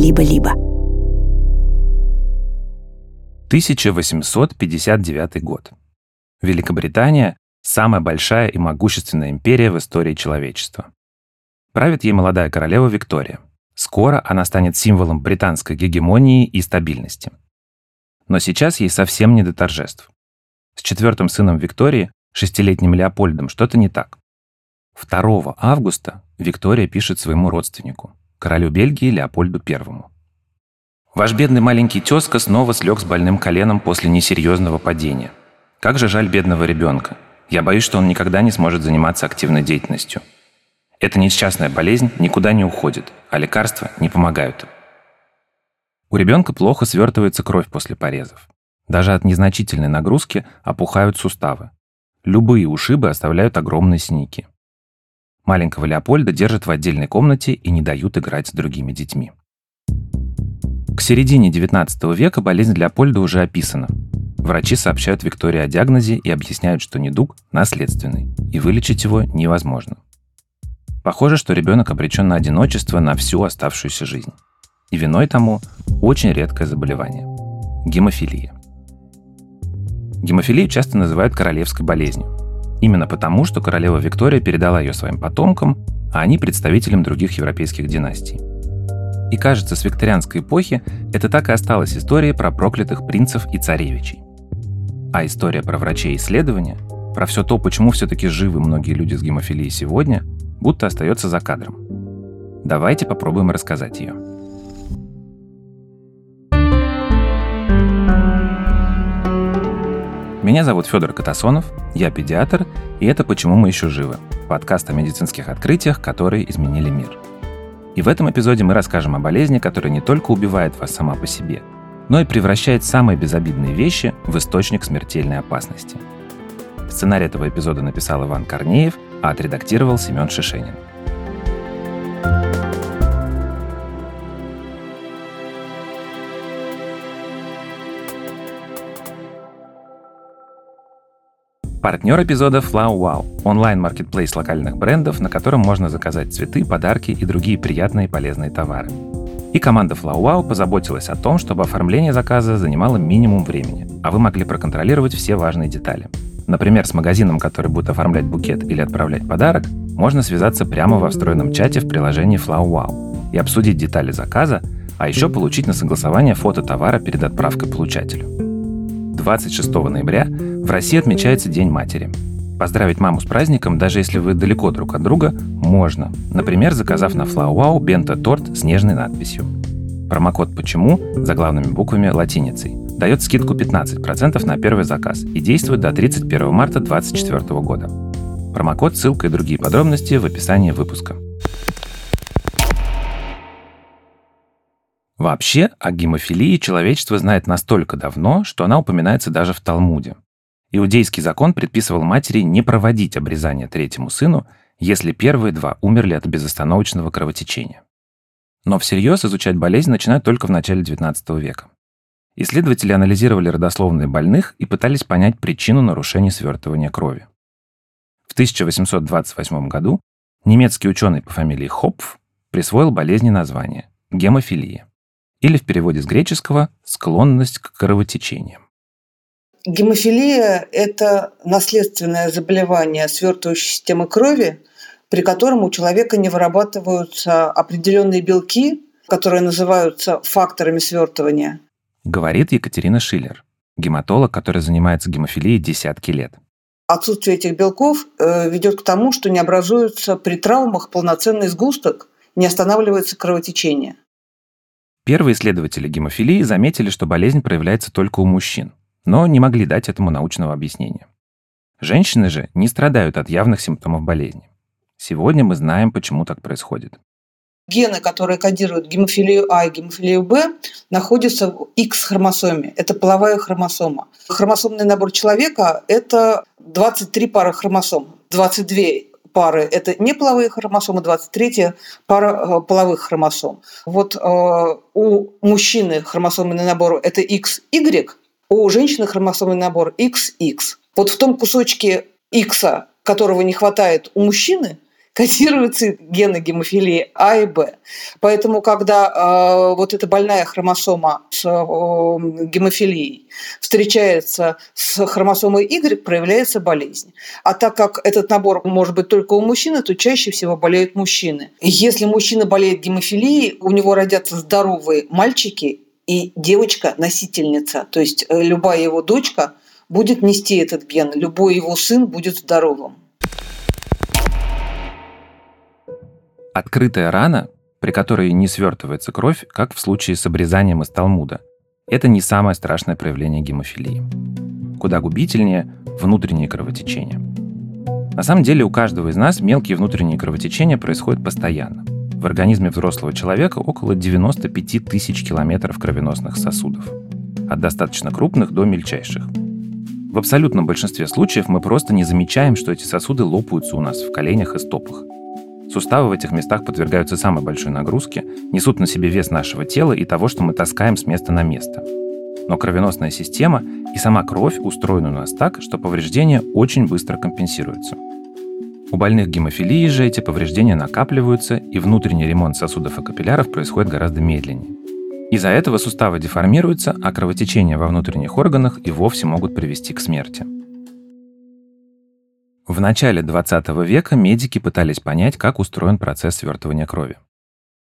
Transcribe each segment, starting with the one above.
либо-либо. 1859 год. Великобритания – самая большая и могущественная империя в истории человечества. Правит ей молодая королева Виктория. Скоро она станет символом британской гегемонии и стабильности. Но сейчас ей совсем не до торжеств. С четвертым сыном Виктории, шестилетним Леопольдом, что-то не так. 2 августа Виктория пишет своему родственнику, королю Бельгии Леопольду I. Ваш бедный маленький тезка снова слег с больным коленом после несерьезного падения. Как же жаль бедного ребенка. Я боюсь, что он никогда не сможет заниматься активной деятельностью. Эта несчастная болезнь никуда не уходит, а лекарства не помогают. У ребенка плохо свертывается кровь после порезов. Даже от незначительной нагрузки опухают суставы. Любые ушибы оставляют огромные синяки. Маленького Леопольда держат в отдельной комнате и не дают играть с другими детьми. К середине 19 века болезнь Леопольда уже описана. Врачи сообщают Виктории о диагнозе и объясняют, что недуг наследственный, и вылечить его невозможно. Похоже, что ребенок обречен на одиночество на всю оставшуюся жизнь. И виной тому очень редкое заболевание – гемофилия. Гемофилию часто называют королевской болезнью. Именно потому, что королева Виктория передала ее своим потомкам, а они представителям других европейских династий. И кажется, с викторианской эпохи это так и осталась история про проклятых принцев и царевичей. А история про врачей и исследования, про все то, почему все-таки живы многие люди с гемофилией сегодня, будто остается за кадром. Давайте попробуем рассказать ее. Меня зовут Федор Катасонов, я педиатр, и это «Почему мы еще живы» – подкаст о медицинских открытиях, которые изменили мир. И в этом эпизоде мы расскажем о болезни, которая не только убивает вас сама по себе, но и превращает самые безобидные вещи в источник смертельной опасности. Сценарий этого эпизода написал Иван Корнеев, а отредактировал Семен Шишенин. Партнер эпизода Flow Wow – онлайн-маркетплейс локальных брендов, на котором можно заказать цветы, подарки и другие приятные и полезные товары. И команда Flow Wow позаботилась о том, чтобы оформление заказа занимало минимум времени, а вы могли проконтролировать все важные детали. Например, с магазином, который будет оформлять букет или отправлять подарок, можно связаться прямо во встроенном чате в приложении Flow Wow и обсудить детали заказа, а еще получить на согласование фото товара перед отправкой получателю. 26 ноября в России отмечается День матери. Поздравить маму с праздником, даже если вы далеко друг от друга, можно. Например, заказав на FlowWow бенто-торт с нежной надписью. Промокод «Почему» за главными буквами латиницей дает скидку 15% на первый заказ и действует до 31 марта 2024 года. Промокод, ссылка и другие подробности в описании выпуска. Вообще, о гемофилии человечество знает настолько давно, что она упоминается даже в Талмуде. Иудейский закон предписывал матери не проводить обрезание третьему сыну, если первые два умерли от безостановочного кровотечения. Но всерьез изучать болезнь начинают только в начале XIX века. Исследователи анализировали родословные больных и пытались понять причину нарушения свертывания крови. В 1828 году немецкий ученый по фамилии Хопф присвоил болезни название – гемофилия, или в переводе с греческого – склонность к кровотечениям. Гемофилия – это наследственное заболевание свертывающей системы крови, при котором у человека не вырабатываются определенные белки, которые называются факторами свертывания. Говорит Екатерина Шиллер, гематолог, который занимается гемофилией десятки лет. Отсутствие этих белков э, ведет к тому, что не образуется при травмах полноценный сгусток, не останавливается кровотечение. Первые исследователи гемофилии заметили, что болезнь проявляется только у мужчин но не могли дать этому научного объяснения. Женщины же не страдают от явных симптомов болезни. Сегодня мы знаем, почему так происходит. Гены, которые кодируют гемофилию А и гемофилию Б, находятся в X-хромосоме. Это половая хромосома. Хромосомный набор человека – это 23 пары хромосом. 22 пары – это неполовые хромосомы, 23 пара э, половых хромосом. Вот э, у мужчины хромосомный набор – это XY, у женщины хромосомный набор XX. Вот в том кусочке X, которого не хватает у мужчины, кодируются гены гемофилии А и Б. Поэтому, когда э, вот эта больная хромосома с э, гемофилией встречается с хромосомой Y, проявляется болезнь. А так как этот набор может быть только у мужчины, то чаще всего болеют мужчины. Если мужчина болеет гемофилией, у него родятся здоровые мальчики и девочка-носительница. То есть э, любая его дочка будет нести этот ген, любой его сын будет здоровым. Открытая рана, при которой не свертывается кровь, как в случае с обрезанием из Талмуда, это не самое страшное проявление гемофилии. Куда губительнее внутренние кровотечения. На самом деле у каждого из нас мелкие внутренние кровотечения происходят постоянно. В организме взрослого человека около 95 тысяч километров кровеносных сосудов. От достаточно крупных до мельчайших. В абсолютном большинстве случаев мы просто не замечаем, что эти сосуды лопаются у нас в коленях и стопах. Суставы в этих местах подвергаются самой большой нагрузке, несут на себе вес нашего тела и того, что мы таскаем с места на место. Но кровеносная система и сама кровь устроены у нас так, что повреждения очень быстро компенсируются. У больных гемофилией же эти повреждения накапливаются, и внутренний ремонт сосудов и капилляров происходит гораздо медленнее. Из-за этого суставы деформируются, а кровотечения во внутренних органах и вовсе могут привести к смерти. В начале 20 века медики пытались понять, как устроен процесс свертывания крови.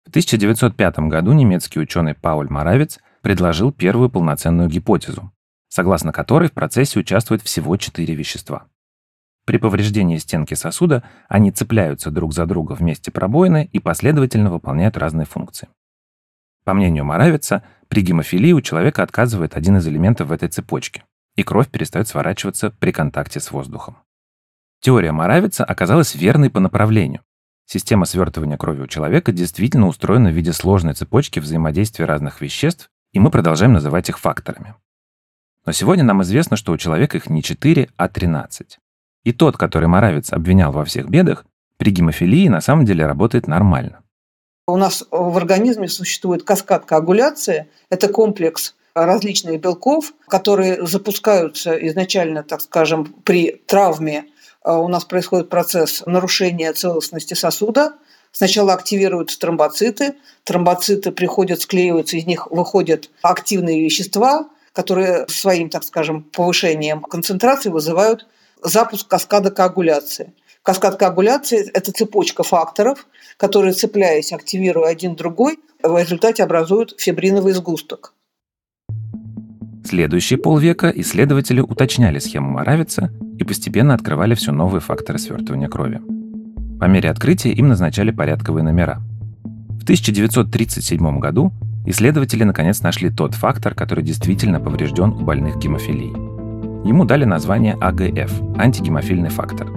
В 1905 году немецкий ученый Пауль Моравец предложил первую полноценную гипотезу, согласно которой в процессе участвуют всего четыре вещества. При повреждении стенки сосуда они цепляются друг за друга вместе пробоины и последовательно выполняют разные функции. По мнению Моравица, при гемофилии у человека отказывает один из элементов в этой цепочке, и кровь перестает сворачиваться при контакте с воздухом. Теория Моравица оказалась верной по направлению. Система свертывания крови у человека действительно устроена в виде сложной цепочки взаимодействия разных веществ, и мы продолжаем называть их факторами. Но сегодня нам известно, что у человека их не 4, а 13. И тот, который Моравец обвинял во всех бедах, при гемофилии на самом деле работает нормально. У нас в организме существует каскад коагуляции. Это комплекс различных белков, которые запускаются изначально, так скажем, при травме а, у нас происходит процесс нарушения целостности сосуда. Сначала активируются тромбоциты, тромбоциты приходят, склеиваются, из них выходят активные вещества, которые своим, так скажем, повышением концентрации вызывают запуск каскада коагуляции. Каскад коагуляции – это цепочка факторов, которые, цепляясь, активируя один другой, в результате образуют фибриновый сгусток. Следующие полвека исследователи уточняли схему Моравица и постепенно открывали все новые факторы свертывания крови. По мере открытия им назначали порядковые номера. В 1937 году исследователи наконец нашли тот фактор, который действительно поврежден у больных гемофилией. Ему дали название АГФ – антигемофильный фактор,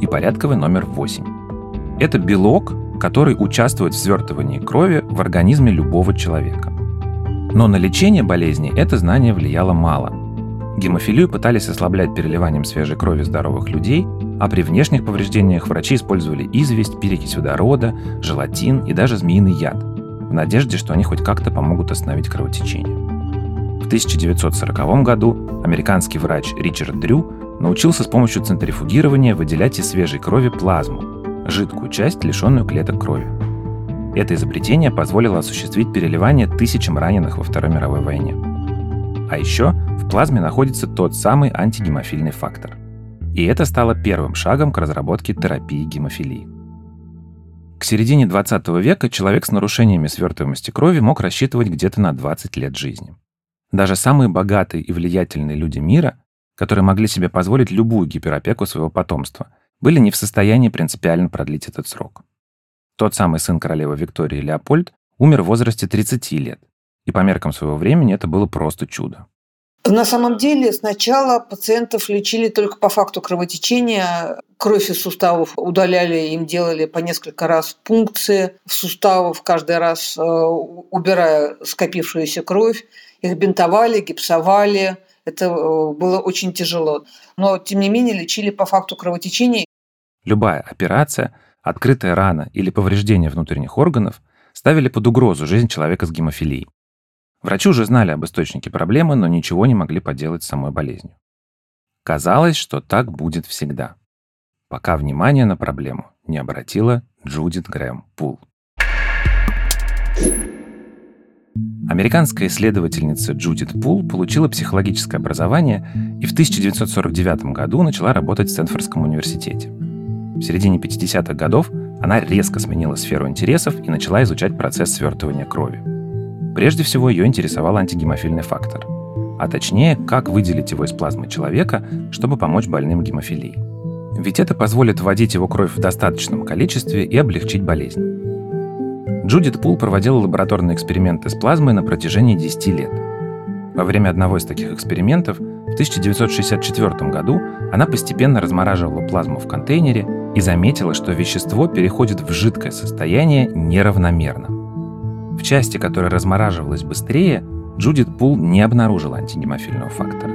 и порядковый номер 8. Это белок, который участвует в свертывании крови в организме любого человека. Но на лечение болезни это знание влияло мало – Гемофилию пытались ослаблять переливанием свежей крови здоровых людей, а при внешних повреждениях врачи использовали известь, перекись водорода, желатин и даже змеиный яд, в надежде, что они хоть как-то помогут остановить кровотечение. В 1940 году американский врач Ричард Дрю научился с помощью центрифугирования выделять из свежей крови плазму, жидкую часть, лишенную клеток крови. Это изобретение позволило осуществить переливание тысячам раненых во Второй мировой войне. А еще в плазме находится тот самый антигемофильный фактор. И это стало первым шагом к разработке терапии гемофилии. К середине 20 века человек с нарушениями свертываемости крови мог рассчитывать где-то на 20 лет жизни. Даже самые богатые и влиятельные люди мира, которые могли себе позволить любую гиперопеку своего потомства, были не в состоянии принципиально продлить этот срок. Тот самый сын королевы Виктории Леопольд умер в возрасте 30 лет, и по меркам своего времени это было просто чудо. На самом деле сначала пациентов лечили только по факту кровотечения. Кровь из суставов удаляли, им делали по несколько раз пункции в суставов, каждый раз э, убирая скопившуюся кровь. Их бинтовали, гипсовали. Это э, было очень тяжело. Но, тем не менее, лечили по факту кровотечения. Любая операция, открытая рана или повреждение внутренних органов ставили под угрозу жизнь человека с гемофилией. Врачи уже знали об источнике проблемы, но ничего не могли поделать с самой болезнью. Казалось, что так будет всегда. пока внимание на проблему не обратила Джудит Грэм Пул. Американская исследовательница Джудит Пул получила психологическое образование и в 1949 году начала работать в Стэнфордском университете. В середине 50-х годов она резко сменила сферу интересов и начала изучать процесс свертывания крови. Прежде всего ее интересовал антигемофильный фактор, а точнее, как выделить его из плазмы человека, чтобы помочь больным гемофилией. Ведь это позволит вводить его кровь в достаточном количестве и облегчить болезнь. Джудит Пул проводила лабораторные эксперименты с плазмой на протяжении 10 лет. Во время одного из таких экспериментов в 1964 году она постепенно размораживала плазму в контейнере и заметила, что вещество переходит в жидкое состояние неравномерно. В части, которая размораживалась быстрее, Джудит Пул не обнаружила антигемофильного фактора.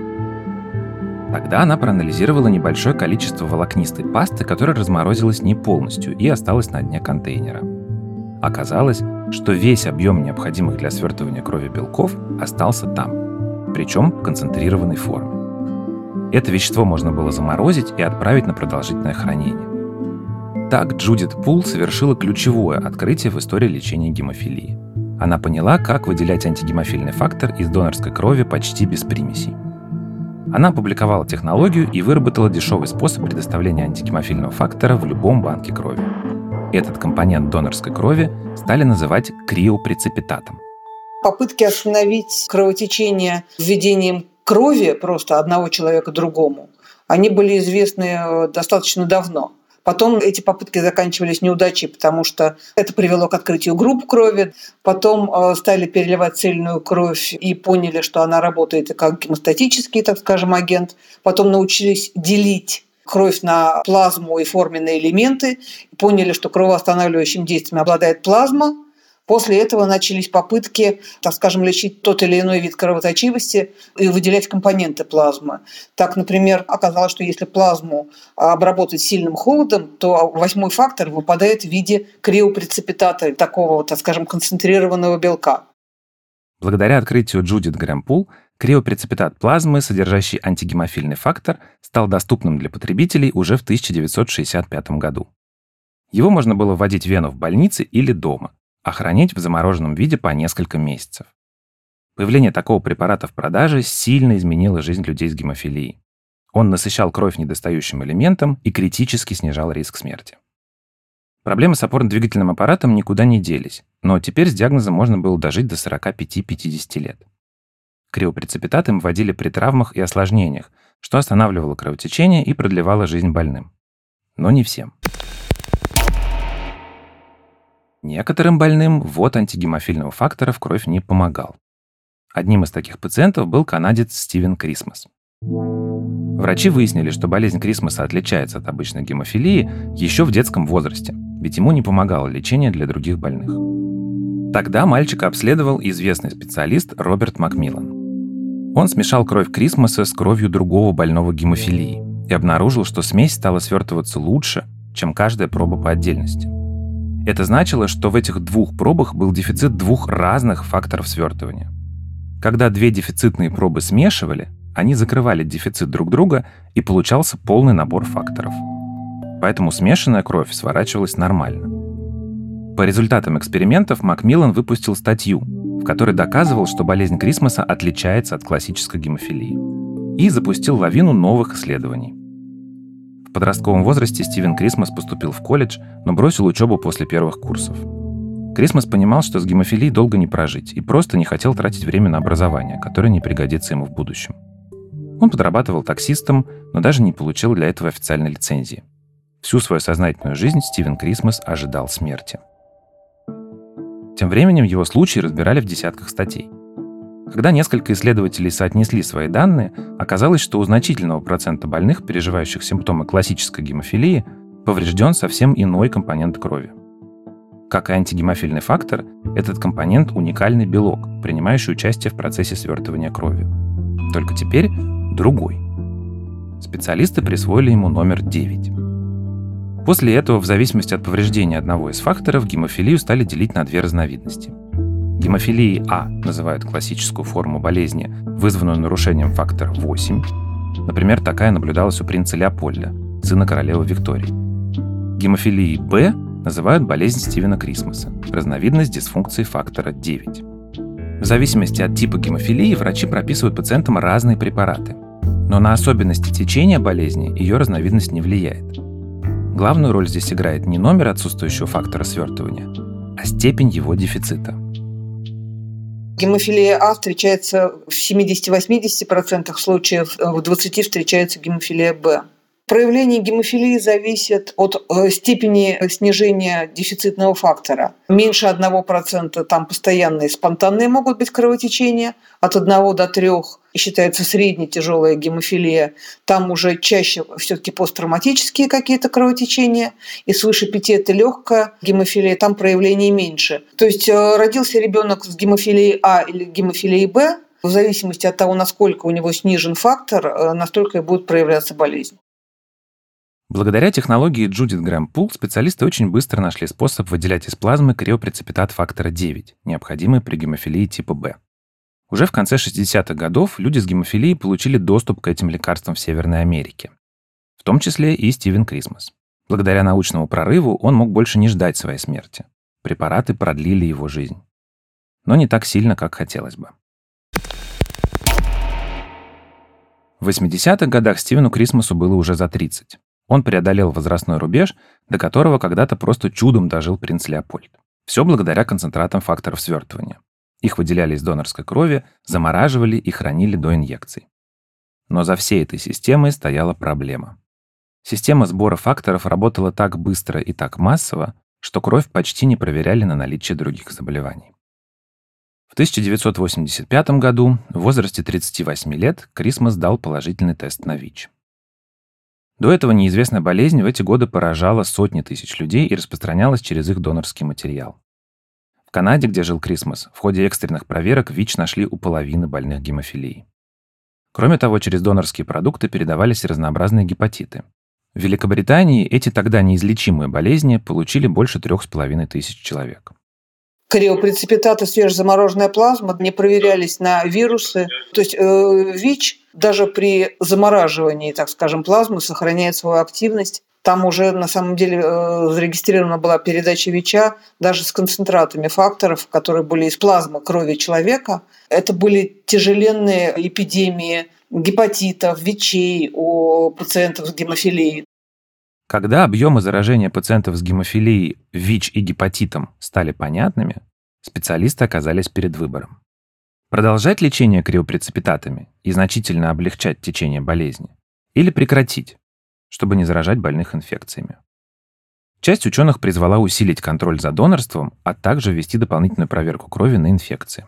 Тогда она проанализировала небольшое количество волокнистой пасты, которая разморозилась не полностью и осталась на дне контейнера. Оказалось, что весь объем необходимых для свертывания крови белков остался там, причем в концентрированной форме. Это вещество можно было заморозить и отправить на продолжительное хранение. Так Джудит Пул совершила ключевое открытие в истории лечения гемофилии. Она поняла, как выделять антигемофильный фактор из донорской крови почти без примесей. Она опубликовала технологию и выработала дешевый способ предоставления антигемофильного фактора в любом банке крови. Этот компонент донорской крови стали называть криопрецепитатом. Попытки остановить кровотечение введением крови просто одного человека другому, они были известны э, достаточно давно. Потом эти попытки заканчивались неудачей, потому что это привело к открытию групп крови. Потом э, стали переливать цельную кровь и поняли, что она работает как гемостатический, так скажем, агент. Потом научились делить кровь на плазму и форменные элементы, поняли, что кровоостанавливающим действием обладает плазма, После этого начались попытки, так скажем, лечить тот или иной вид кровоточивости и выделять компоненты плазмы. Так, например, оказалось, что если плазму обработать сильным холодом, то восьмой фактор выпадает в виде криопрецепитата, такого, так скажем, концентрированного белка. Благодаря открытию Джудит Грэмпул криопрецепитат плазмы, содержащий антигемофильный фактор, стал доступным для потребителей уже в 1965 году. Его можно было вводить в вену в больнице или дома а хранить в замороженном виде по несколько месяцев. Появление такого препарата в продаже сильно изменило жизнь людей с гемофилией. Он насыщал кровь недостающим элементом и критически снижал риск смерти. Проблемы с опорно-двигательным аппаратом никуда не делись, но теперь с диагнозом можно было дожить до 45-50 лет. Криопрецепитат им вводили при травмах и осложнениях, что останавливало кровотечение и продлевало жизнь больным. Но не всем. Некоторым больным ввод антигемофильного фактора в кровь не помогал. Одним из таких пациентов был канадец Стивен Крисмас. Врачи выяснили, что болезнь Крисмаса отличается от обычной гемофилии еще в детском возрасте, ведь ему не помогало лечение для других больных. Тогда мальчика обследовал известный специалист Роберт Макмиллан. Он смешал кровь Крисмаса с кровью другого больного гемофилии и обнаружил, что смесь стала свертываться лучше, чем каждая проба по отдельности – это значило, что в этих двух пробах был дефицит двух разных факторов свертывания. Когда две дефицитные пробы смешивали, они закрывали дефицит друг друга, и получался полный набор факторов. Поэтому смешанная кровь сворачивалась нормально. По результатам экспериментов Макмиллан выпустил статью, в которой доказывал, что болезнь Крисмаса отличается от классической гемофилии, и запустил лавину новых исследований. В подростковом возрасте Стивен Крисмас поступил в колледж, но бросил учебу после первых курсов. Крисмас понимал, что с гемофилией долго не прожить, и просто не хотел тратить время на образование, которое не пригодится ему в будущем. Он подрабатывал таксистом, но даже не получил для этого официальной лицензии. Всю свою сознательную жизнь Стивен Крисмас ожидал смерти. Тем временем его случай разбирали в десятках статей – когда несколько исследователей соотнесли свои данные, оказалось, что у значительного процента больных, переживающих симптомы классической гемофилии, поврежден совсем иной компонент крови. Как и антигемофильный фактор, этот компонент – уникальный белок, принимающий участие в процессе свертывания крови. Только теперь другой. Специалисты присвоили ему номер 9. После этого, в зависимости от повреждения одного из факторов, гемофилию стали делить на две разновидности – Гемофилией А называют классическую форму болезни, вызванную нарушением фактора 8. Например, такая наблюдалась у принца Леопольда, сына королевы Виктории. Гемофилией Б называют болезнь Стивена Крисмаса, разновидность дисфункции фактора 9. В зависимости от типа гемофилии врачи прописывают пациентам разные препараты. Но на особенности течения болезни ее разновидность не влияет. Главную роль здесь играет не номер отсутствующего фактора свертывания, а степень его дефицита. Гемофилия А встречается в 70-80% случаев, в 20% встречается гемофилия Б. Проявление гемофилии зависит от э, степени снижения дефицитного фактора. Меньше 1% там постоянные спонтанные могут быть кровотечения, от 1 до 3 считается средне тяжелая гемофилия, там уже чаще все-таки посттравматические какие-то кровотечения, и свыше 5 это легкая гемофилия, там проявлений меньше. То есть э, родился ребенок с гемофилией А или гемофилией Б, в зависимости от того, насколько у него снижен фактор, э, настолько и будет проявляться болезнь. Благодаря технологии Джудит Грэм Пул специалисты очень быстро нашли способ выделять из плазмы криопрецепитат фактора 9, необходимый при гемофилии типа Б. Уже в конце 60-х годов люди с гемофилией получили доступ к этим лекарствам в Северной Америке. В том числе и Стивен Крисмас. Благодаря научному прорыву он мог больше не ждать своей смерти. Препараты продлили его жизнь. Но не так сильно, как хотелось бы. В 80-х годах Стивену Крисмасу было уже за 30. Он преодолел возрастной рубеж, до которого когда-то просто чудом дожил принц Леопольд. Все благодаря концентратам факторов свертывания. Их выделяли из донорской крови, замораживали и хранили до инъекций. Но за всей этой системой стояла проблема. Система сбора факторов работала так быстро и так массово, что кровь почти не проверяли на наличие других заболеваний. В 1985 году, в возрасте 38 лет, Крисмас дал положительный тест на ВИЧ. До этого неизвестная болезнь в эти годы поражала сотни тысяч людей и распространялась через их донорский материал. В Канаде, где жил Крисмас, в ходе экстренных проверок ВИЧ нашли у половины больных гемофилией. Кроме того, через донорские продукты передавались разнообразные гепатиты. В Великобритании эти тогда неизлечимые болезни получили больше трех с половиной тысяч человек. Криопрецепитаты свежезамороженная плазма не проверялись на вирусы. То есть э, ВИЧ даже при замораживании, так скажем, плазмы сохраняет свою активность. Там уже на самом деле э, зарегистрирована была передача ВИЧа даже с концентратами факторов, которые были из плазмы крови человека. Это были тяжеленные эпидемии гепатитов, ВИЧей у пациентов с гемофилией. Когда объемы заражения пациентов с гемофилией, ВИЧ и гепатитом стали понятными, специалисты оказались перед выбором. Продолжать лечение криопрецепитатами и значительно облегчать течение болезни или прекратить, чтобы не заражать больных инфекциями. Часть ученых призвала усилить контроль за донорством, а также ввести дополнительную проверку крови на инфекции.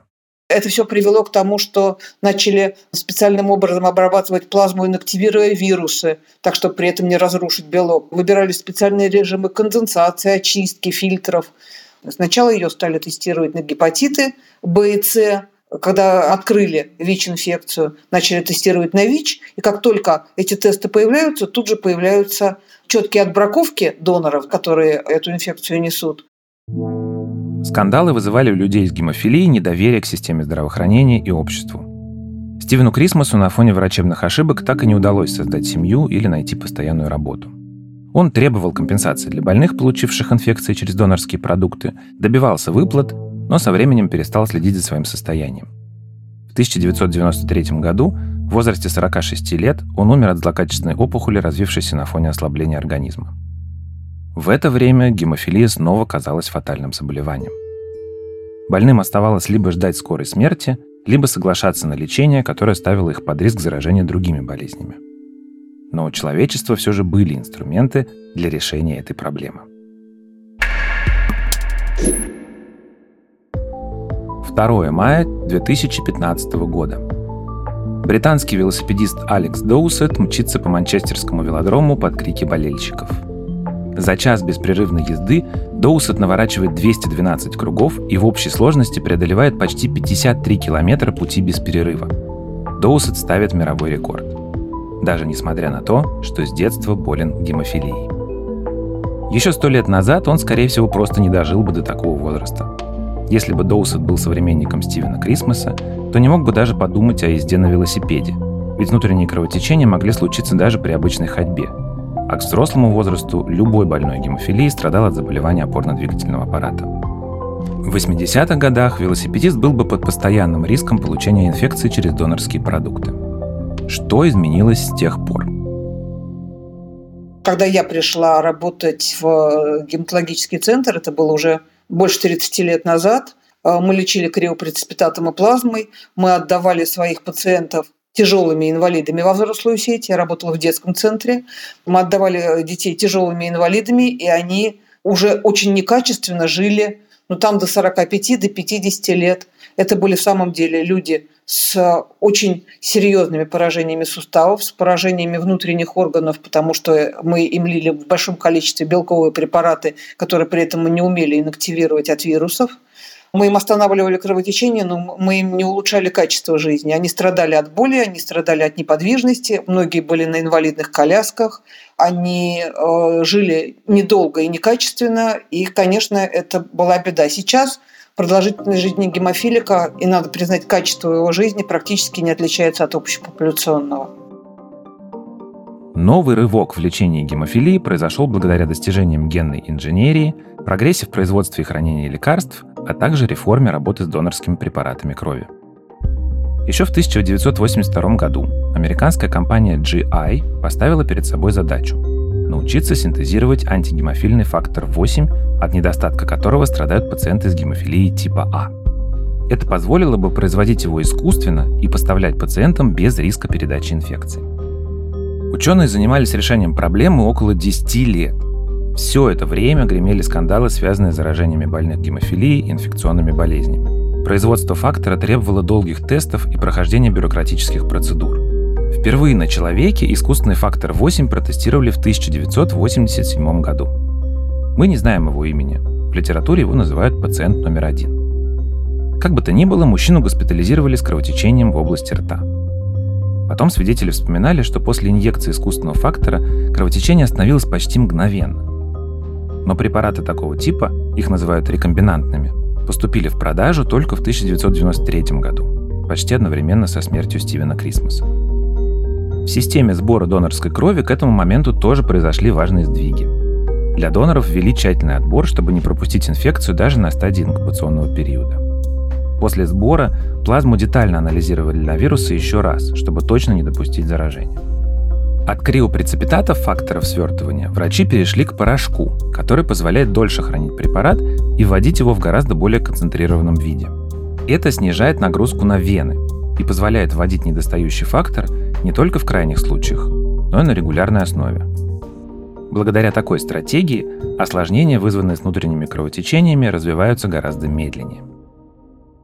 Это все привело к тому, что начали специальным образом обрабатывать плазму, инактивируя вирусы, так чтобы при этом не разрушить белок. Выбирали специальные режимы конденсации, очистки, фильтров. Сначала ее стали тестировать на гепатиты Б и С, когда открыли ВИЧ-инфекцию, начали тестировать на ВИЧ, и как только эти тесты появляются, тут же появляются четкие отбраковки доноров, которые эту инфекцию несут. Скандалы вызывали у людей с гемофилией недоверие к системе здравоохранения и обществу. Стивену Крисмасу на фоне врачебных ошибок так и не удалось создать семью или найти постоянную работу. Он требовал компенсации для больных, получивших инфекции через донорские продукты, добивался выплат, но со временем перестал следить за своим состоянием. В 1993 году, в возрасте 46 лет, он умер от злокачественной опухоли, развившейся на фоне ослабления организма. В это время гемофилия снова казалась фатальным заболеванием. Больным оставалось либо ждать скорой смерти, либо соглашаться на лечение, которое ставило их под риск заражения другими болезнями. Но у человечества все же были инструменты для решения этой проблемы. 2 мая 2015 года. Британский велосипедист Алекс Доусет мчится по манчестерскому велодрому под крики болельщиков. За час беспрерывной езды Доусет наворачивает 212 кругов и в общей сложности преодолевает почти 53 километра пути без перерыва. Доусет ставит мировой рекорд. Даже несмотря на то, что с детства болен гемофилией. Еще сто лет назад он, скорее всего, просто не дожил бы до такого возраста. Если бы Доусет был современником Стивена Крисмаса, то не мог бы даже подумать о езде на велосипеде, ведь внутренние кровотечения могли случиться даже при обычной ходьбе. А к взрослому возрасту любой больной гемофилией страдал от заболевания опорно-двигательного аппарата. В 80-х годах велосипедист был бы под постоянным риском получения инфекции через донорские продукты. Что изменилось с тех пор? Когда я пришла работать в гематологический центр, это было уже больше 30 лет назад, э, мы лечили криопрецепитатом и плазмой, мы отдавали своих пациентов тяжелыми инвалидами во взрослую сеть. Я работала в детском центре. Мы отдавали детей тяжелыми инвалидами, и они уже очень некачественно жили, ну там до 45, до 50 лет. Это были в самом деле люди с очень серьезными поражениями суставов, с поражениями внутренних органов, потому что мы им лили в большом количестве белковые препараты, которые при этом мы не умели инактивировать от вирусов. Мы им останавливали кровотечение, но мы им не улучшали качество жизни. Они страдали от боли, они страдали от неподвижности, многие были на инвалидных колясках, они э, жили недолго и некачественно, и, конечно, это была беда. Сейчас продолжительность жизни гемофилика, и надо признать, качество его жизни практически не отличается от общепопуляционного. Новый рывок в лечении гемофилии произошел благодаря достижениям генной инженерии, прогрессе в производстве и хранении лекарств, а также реформе работы с донорскими препаратами крови. Еще в 1982 году американская компания GI поставила перед собой задачу научиться синтезировать антигемофильный фактор 8, от недостатка которого страдают пациенты с гемофилией типа А. Это позволило бы производить его искусственно и поставлять пациентам без риска передачи инфекции. Ученые занимались решением проблемы около 10 лет. Все это время гремели скандалы, связанные с заражениями больных гемофилией и инфекционными болезнями. Производство фактора требовало долгих тестов и прохождения бюрократических процедур. Впервые на человеке искусственный фактор 8 протестировали в 1987 году. Мы не знаем его имени. В литературе его называют пациент номер один. Как бы то ни было, мужчину госпитализировали с кровотечением в области рта. Потом свидетели вспоминали, что после инъекции искусственного фактора кровотечение остановилось почти мгновенно. Но препараты такого типа, их называют рекомбинантными, поступили в продажу только в 1993 году, почти одновременно со смертью Стивена Крисмаса. В системе сбора донорской крови к этому моменту тоже произошли важные сдвиги. Для доноров ввели тщательный отбор, чтобы не пропустить инфекцию даже на стадии инкубационного периода. После сбора плазму детально анализировали на вирусы еще раз, чтобы точно не допустить заражения. От криопрецепитатов факторов свертывания врачи перешли к порошку, который позволяет дольше хранить препарат и вводить его в гораздо более концентрированном виде. Это снижает нагрузку на вены и позволяет вводить недостающий фактор не только в крайних случаях, но и на регулярной основе. Благодаря такой стратегии осложнения, вызванные внутренними кровотечениями, развиваются гораздо медленнее.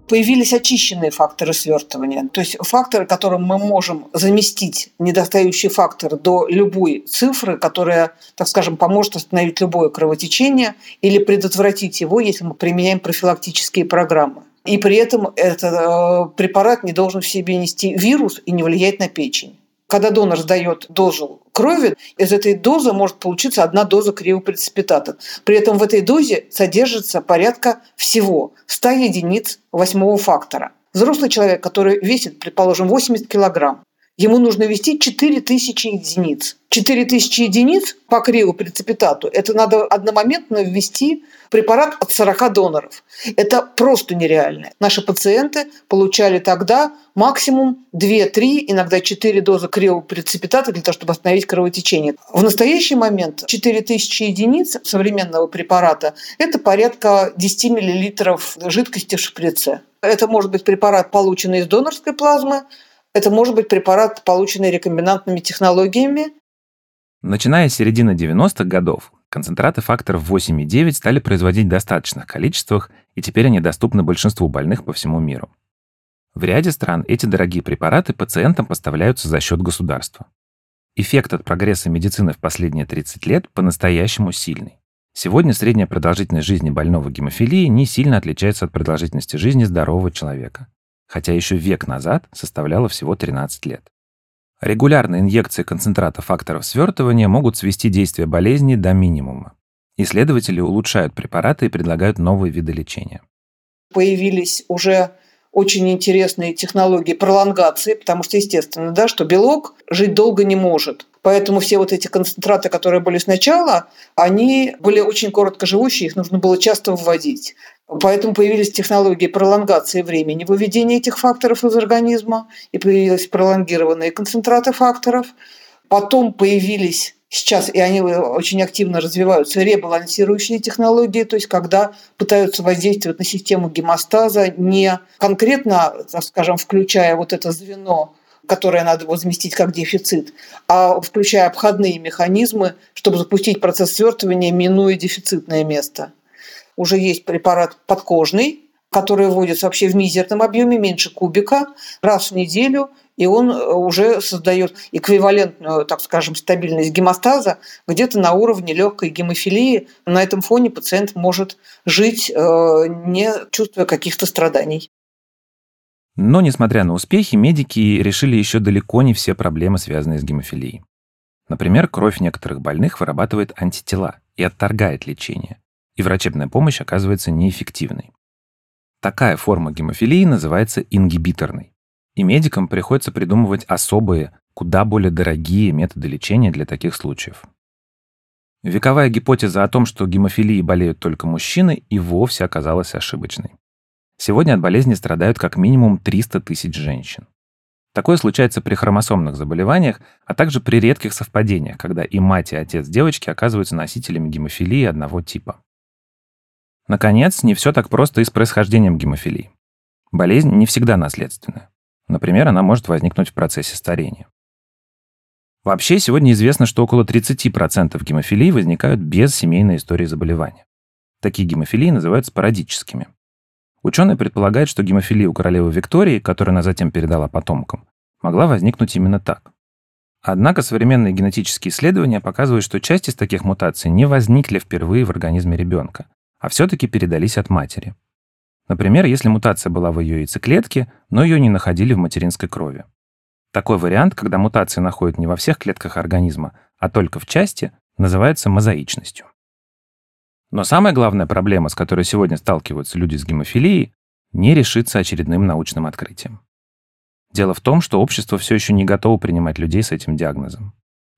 Появились очищенные факторы свертывания, то есть факторы, которым мы можем заместить недостающий фактор до любой цифры, которая, так скажем, поможет остановить любое кровотечение или предотвратить его, если мы применяем профилактические программы. И при этом этот э, препарат не должен в себе нести вирус и не влиять на печень. Когда донор сдает дозу крови, из этой дозы может получиться одна доза криопрецепитата. При этом в этой дозе содержится порядка всего 100 единиц восьмого фактора. Взрослый человек, который весит, предположим, 80 килограмм, ему нужно ввести 4000 единиц. 4000 единиц по криопрецепитату – это надо одномоментно ввести препарат от 40 доноров. Это просто нереально. Наши пациенты получали тогда максимум 2-3, иногда 4 дозы криопрецепитата для того, чтобы остановить кровотечение. В настоящий момент 4000 единиц современного препарата – это порядка 10 мл жидкости в шприце. Это может быть препарат, полученный из донорской плазмы, это может быть препарат, полученный рекомбинантными технологиями. Начиная с середины 90-х годов, концентраты факторов 8 и 9 стали производить в достаточных количествах, и теперь они доступны большинству больных по всему миру. В ряде стран эти дорогие препараты пациентам поставляются за счет государства. Эффект от прогресса медицины в последние 30 лет по-настоящему сильный. Сегодня средняя продолжительность жизни больного гемофилии не сильно отличается от продолжительности жизни здорового человека хотя еще век назад составляла всего 13 лет. Регулярные инъекции концентрата факторов свертывания могут свести действие болезни до минимума. Исследователи улучшают препараты и предлагают новые виды лечения. Появились уже очень интересные технологии пролонгации, потому что, естественно, да, что белок жить долго не может. Поэтому все вот эти концентраты, которые были сначала, они были очень короткоживущие, их нужно было часто вводить. Поэтому появились технологии пролонгации времени выведения этих факторов из организма, и появились пролонгированные концентраты факторов. Потом появились сейчас, и они очень активно развиваются, ребалансирующие технологии, то есть когда пытаются воздействовать на систему гемостаза, не конкретно, скажем, включая вот это звено которое надо возместить как дефицит, а включая обходные механизмы, чтобы запустить процесс свертывания, минуя дефицитное место. Уже есть препарат подкожный, который вводится вообще в мизерном объеме, меньше кубика, раз в неделю, и он э, уже создает эквивалентную, так скажем, стабильность гемостаза где-то на уровне легкой гемофилии. На этом фоне пациент может жить, э, не чувствуя каких-то страданий. Но, несмотря на успехи, медики решили еще далеко не все проблемы, связанные с гемофилией. Например, кровь некоторых больных вырабатывает антитела и отторгает лечение, и врачебная помощь оказывается неэффективной. Такая форма гемофилии называется ингибиторной, и медикам приходится придумывать особые, куда более дорогие методы лечения для таких случаев. Вековая гипотеза о том, что гемофилией болеют только мужчины, и вовсе оказалась ошибочной. Сегодня от болезни страдают как минимум 300 тысяч женщин. Такое случается при хромосомных заболеваниях, а также при редких совпадениях, когда и мать, и отец девочки оказываются носителями гемофилии одного типа. Наконец, не все так просто и с происхождением гемофилии. Болезнь не всегда наследственная. Например, она может возникнуть в процессе старения. Вообще, сегодня известно, что около 30% гемофилии возникают без семейной истории заболевания. Такие гемофилии называются спорадическими. Ученые предполагают, что гемофилия у королевы Виктории, которую она затем передала потомкам, могла возникнуть именно так. Однако современные генетические исследования показывают, что часть из таких мутаций не возникли впервые в организме ребенка, а все-таки передались от матери. Например, если мутация была в ее яйцеклетке, но ее не находили в материнской крови. Такой вариант, когда мутации находят не во всех клетках организма, а только в части, называется мозаичностью. Но самая главная проблема, с которой сегодня сталкиваются люди с гемофилией, не решится очередным научным открытием. Дело в том, что общество все еще не готово принимать людей с этим диагнозом.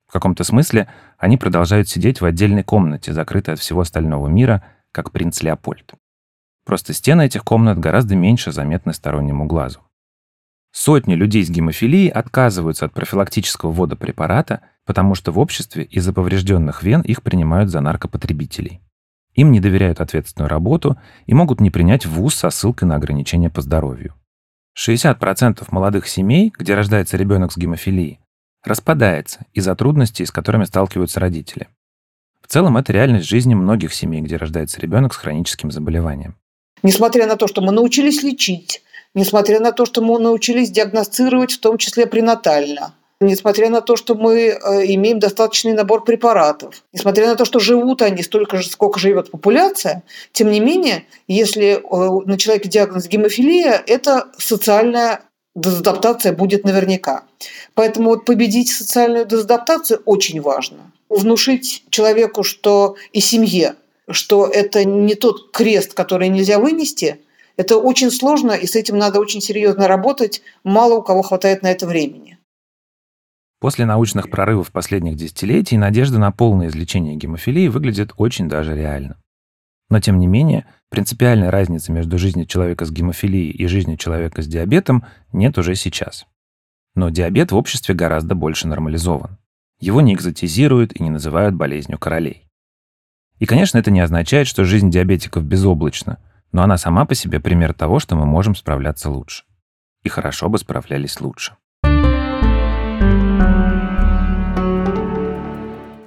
В каком-то смысле они продолжают сидеть в отдельной комнате, закрытой от всего остального мира, как принц Леопольд. Просто стены этих комнат гораздо меньше заметны стороннему глазу. Сотни людей с гемофилией отказываются от профилактического ввода препарата, потому что в обществе из-за поврежденных вен их принимают за наркопотребителей. Им не доверяют ответственную работу и могут не принять вуз со ссылкой на ограничения по здоровью. 60% молодых семей, где рождается ребенок с гемофилией, распадается из-за трудностей, с которыми сталкиваются родители. В целом, это реальность жизни многих семей, где рождается ребенок с хроническим заболеванием. Несмотря на то, что мы научились лечить, несмотря на то, что мы научились диагностировать, в том числе пренатально, несмотря на то, что мы э, имеем достаточный набор препаратов, несмотря на то, что живут они столько же, сколько живет популяция, тем не менее, если э, на человеке диагноз гемофилия, это социальная дезадаптация будет наверняка. Поэтому вот победить социальную дезадаптацию очень важно. Внушить человеку, что и семье, что это не тот крест, который нельзя вынести, это очень сложно, и с этим надо очень серьезно работать. Мало у кого хватает на это времени. После научных прорывов последних десятилетий надежда на полное излечение гемофилии выглядит очень даже реально. Но тем не менее, принципиальной разницы между жизнью человека с гемофилией и жизнью человека с диабетом нет уже сейчас. Но диабет в обществе гораздо больше нормализован. Его не экзотизируют и не называют болезнью королей. И, конечно, это не означает, что жизнь диабетиков безоблачна, но она сама по себе пример того, что мы можем справляться лучше. И хорошо бы справлялись лучше.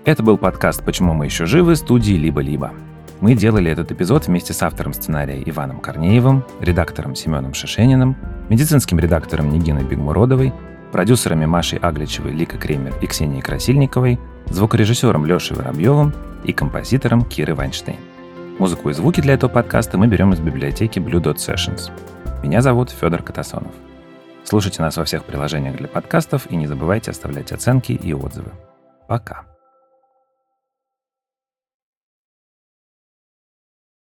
Это был подкаст «Почему мы еще живы» студии «Либо-либо». Мы делали этот эпизод вместе с автором сценария Иваном Корнеевым, редактором Семеном Шишениным, медицинским редактором Нигиной Бегмуродовой, продюсерами Машей Агличевой, Лика Кремер и Ксенией Красильниковой, звукорежиссером Лешей Воробьевым и композитором Киры Вайнштейн. Музыку и звуки для этого подкаста мы берем из библиотеки Blue Dot Sessions. Меня зовут Федор Катасонов. Слушайте нас во всех приложениях для подкастов и не забывайте оставлять оценки и отзывы. Пока.